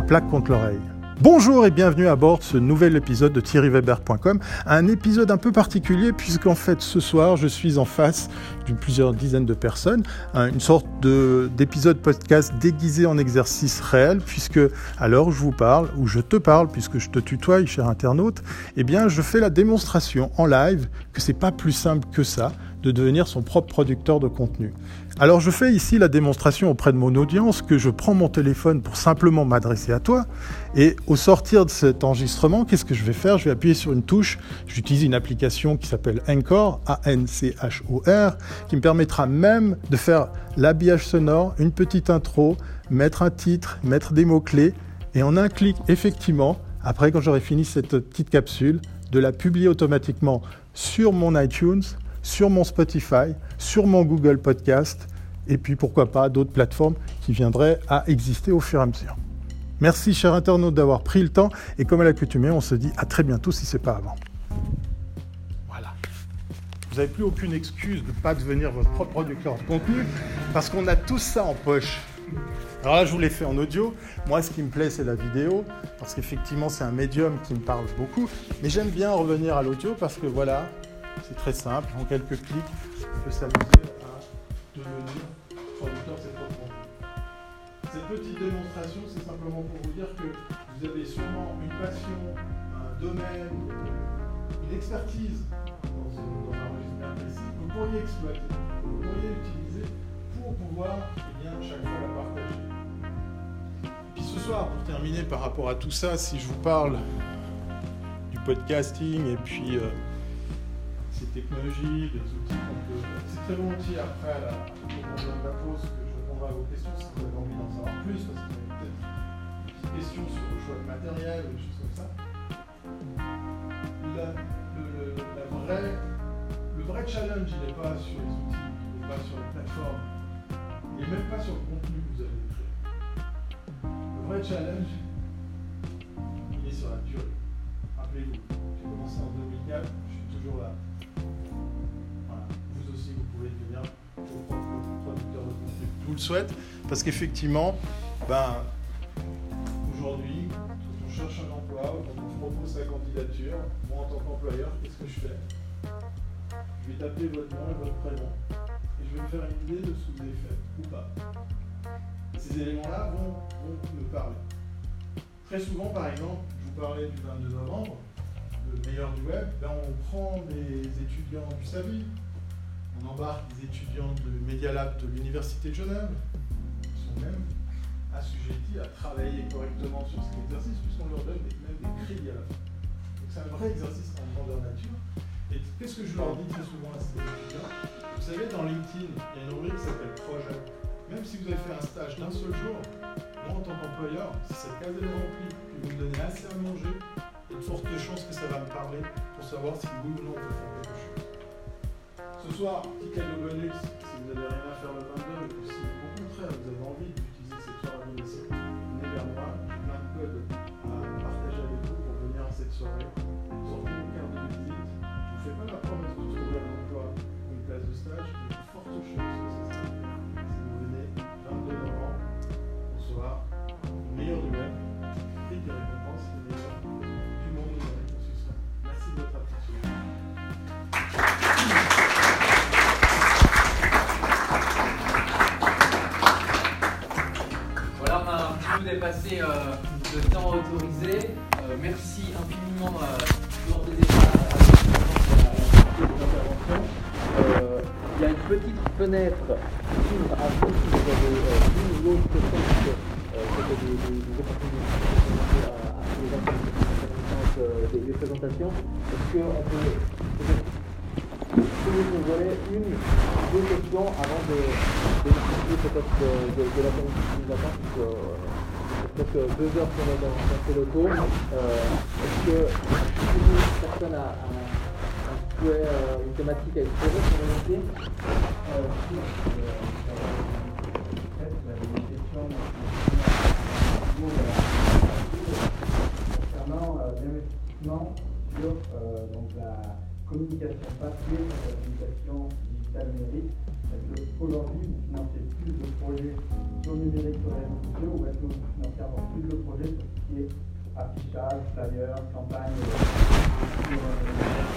plaque contre l'oreille. Bonjour et bienvenue à bord de ce nouvel épisode de thierryweber.com. Un épisode un peu particulier puisqu'en fait ce soir je suis en face d'une plusieurs dizaines de personnes, une sorte d'épisode podcast déguisé en exercice réel puisque où je vous parle, ou je te parle puisque je te tutoie cher internaute, eh bien je fais la démonstration en live que c'est pas plus simple que ça de devenir son propre producteur de contenu. Alors je fais ici la démonstration auprès de mon audience que je prends mon téléphone pour simplement m'adresser à toi. Et au sortir de cet enregistrement, qu'est-ce que je vais faire? Je vais appuyer sur une touche, j'utilise une application qui s'appelle Anchor, A-N-C-H-O-R, qui me permettra même de faire l'habillage sonore, une petite intro, mettre un titre, mettre des mots-clés. Et en un clic effectivement, après quand j'aurai fini cette petite capsule, de la publier automatiquement sur mon iTunes, sur mon Spotify, sur mon Google Podcast, et puis pourquoi pas d'autres plateformes qui viendraient à exister au fur et à mesure. Merci, chers internautes, d'avoir pris le temps, et comme à l'accoutumée, on se dit à très bientôt si ce n'est pas avant. Voilà. Vous n'avez plus aucune excuse de ne pas devenir votre propre producteur de contenu, parce qu'on a tout ça en poche. Alors là, je vous l'ai fait en audio. Moi, ce qui me plaît, c'est la vidéo, parce qu'effectivement, c'est un médium qui me parle beaucoup. Mais j'aime bien revenir à l'audio parce que voilà, c'est très simple, en quelques clics, on peut s'amuser à devenir producteur de ses propres Cette petite démonstration, c'est simplement pour vous dire que vous avez sûrement une passion, un domaine, une expertise dans, un registre précis que vous pourriez exploiter, que vous pourriez utiliser pour pouvoir eh bien, chaque fois la partager. Et puis ce soir, pour terminer par rapport à tout ça, si je vous parle du podcasting et puis euh, technologies, des outils qu'on peut. C'est très volontiers après, la, pause, que je répondrai à vos questions si vous avez envie d'en savoir plus, parce que vous avez peut-être des questions sur le choix de matériel ou des choses comme ça. Le, le vrai challenge, il n'est pas sur les outils, il n'est pas sur les plateformes, il n'est même pas sur le contenu que vous avez créé. Le vrai challenge, il est sur la durée. Rappelez-vous, j'ai commencé en 2004, je suis toujours là. Vous le souhaite, parce qu'effectivement, ben, aujourd'hui, quand on cherche un emploi, quand on propose sa candidature, moi en tant qu'employeur, qu'est-ce que je fais? Je vais taper votre nom et votre prénom, et je vais me faire une idée de ce que vous avez fait, ou pas. ces éléments-là vont, vont me parler. Très souvent, par exemple, je vous parlais du 22 novembre, le meilleur du web, ben on prend des étudiants du SAVI, on embarque des étudiants de Media Lab de l'Université de Genève, qui sont même assujettis à travailler correctement sur cet exercice, puisqu'on leur donne même des crédits à la fin. Donc c'est un vrai exercice en grandeur nature. Et qu'est-ce que je leur dis très souvent à ces étudiants? Vous savez, dans LinkedIn, il y a une rubrique qui s'appelle projet. Même si vous avez fait un stage d'un seul jour, moi en tant qu'employeur, si cette case est remplie, que vous me donnez assez à manger, il y a de fortes chances que ça va me parler pour savoir si oui ou non on peut faire quelque chose. Ce soir, petit cadeau bonus, si vous n'avez rien à faire dépasser euh, le temps autorisé. Euh, merci infiniment euh, pour des euh, Il y a une petite fenêtre qui s'ouvre à vous si vous avez une ou l'autre question, parce que des, opportunités à, les des, présentations. Est-ce qu'on peut vous voler une ou deux questions avant de, de, de, de, de la communication donc euh, deux heures qu'on est dans, dans ces locaux. Euh, Est-ce que personne a, a, un souhait, euh, une thématique à exposer sur le métier? Euh, si, concernant l'investissement sur donc la communication papier, la communication Est-ce qu'aujourd'hui vous financez plus de projets sur le numérique sur les réseaux sociaux ou est-ce que vous financez encore plus le projet sur ce qui est affichage, flyer, campagne sur